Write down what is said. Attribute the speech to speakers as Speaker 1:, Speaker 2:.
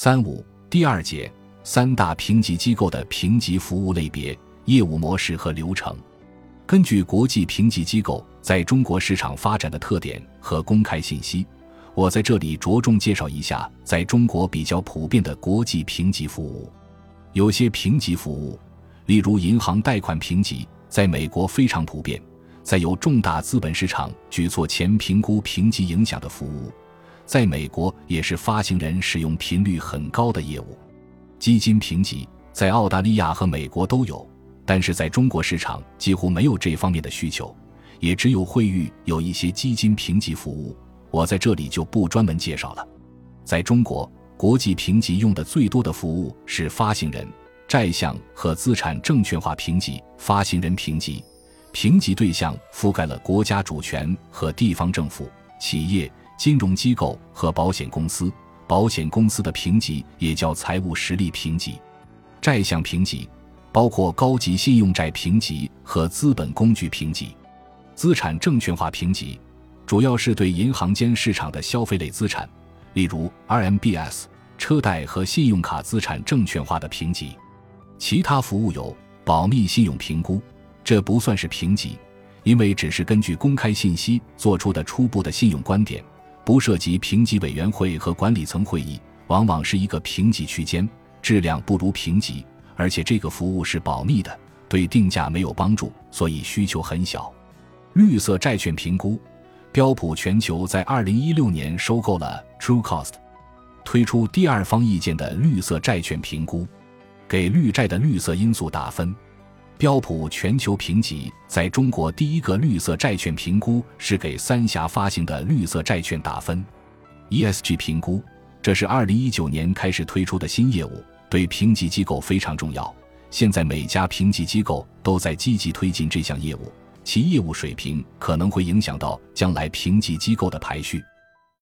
Speaker 1: 三五第二节三大评级机构的评级服务类别、业务模式和流程。根据国际评级机构在中国市场发展的特点和公开信息，我在这里着重介绍一下在中国比较普遍的国际评级服务。有些评级服务，例如银行贷款评级，在美国非常普遍。在有重大资本市场举措前评估评级影响的服务，在美国也是发行人使用频率很高的业务。基金评级在澳大利亚和美国都有，但是在中国市场几乎没有这方面的需求，也只有惠誉有一些基金评级服务，我在这里就不专门介绍了。在中国，国际评级用的最多的服务是发行人、债项和资产证券化评级、发行人评级。评级对象覆盖了国家主权和地方政府、企业、金融机构和保险公司。保险公司的评级也叫财务实力评级。债项评级包括高级信用债评级和资本工具评级。资产证券化评级主要是对银行间市场的消费类资产，例如 RMBS、车贷和信用卡资产证券化的评级。其他服务有保密信用评估。这不算是评级，因为只是根据公开信息做出的初步的信用观点，不涉及评级委员会和管理层会议，往往是一个评级区间，质量不如评级，而且这个服务是保密的，对定价没有帮助，所以需求很小。绿色债券评估，标普全球在二零一六年收购了 TrueCost，推出第二方意见的绿色债券评估，给绿债的绿色因素打分。标普全球评级在中国第一个绿色债券评估是给三峡发行的绿色债券打分。ESG 评估，这是二零一九年开始推出的新业务，对评级机构非常重要。现在每家评级机构都在积极推进这项业务，其业务水平可能会影响到将来评级机构的排序。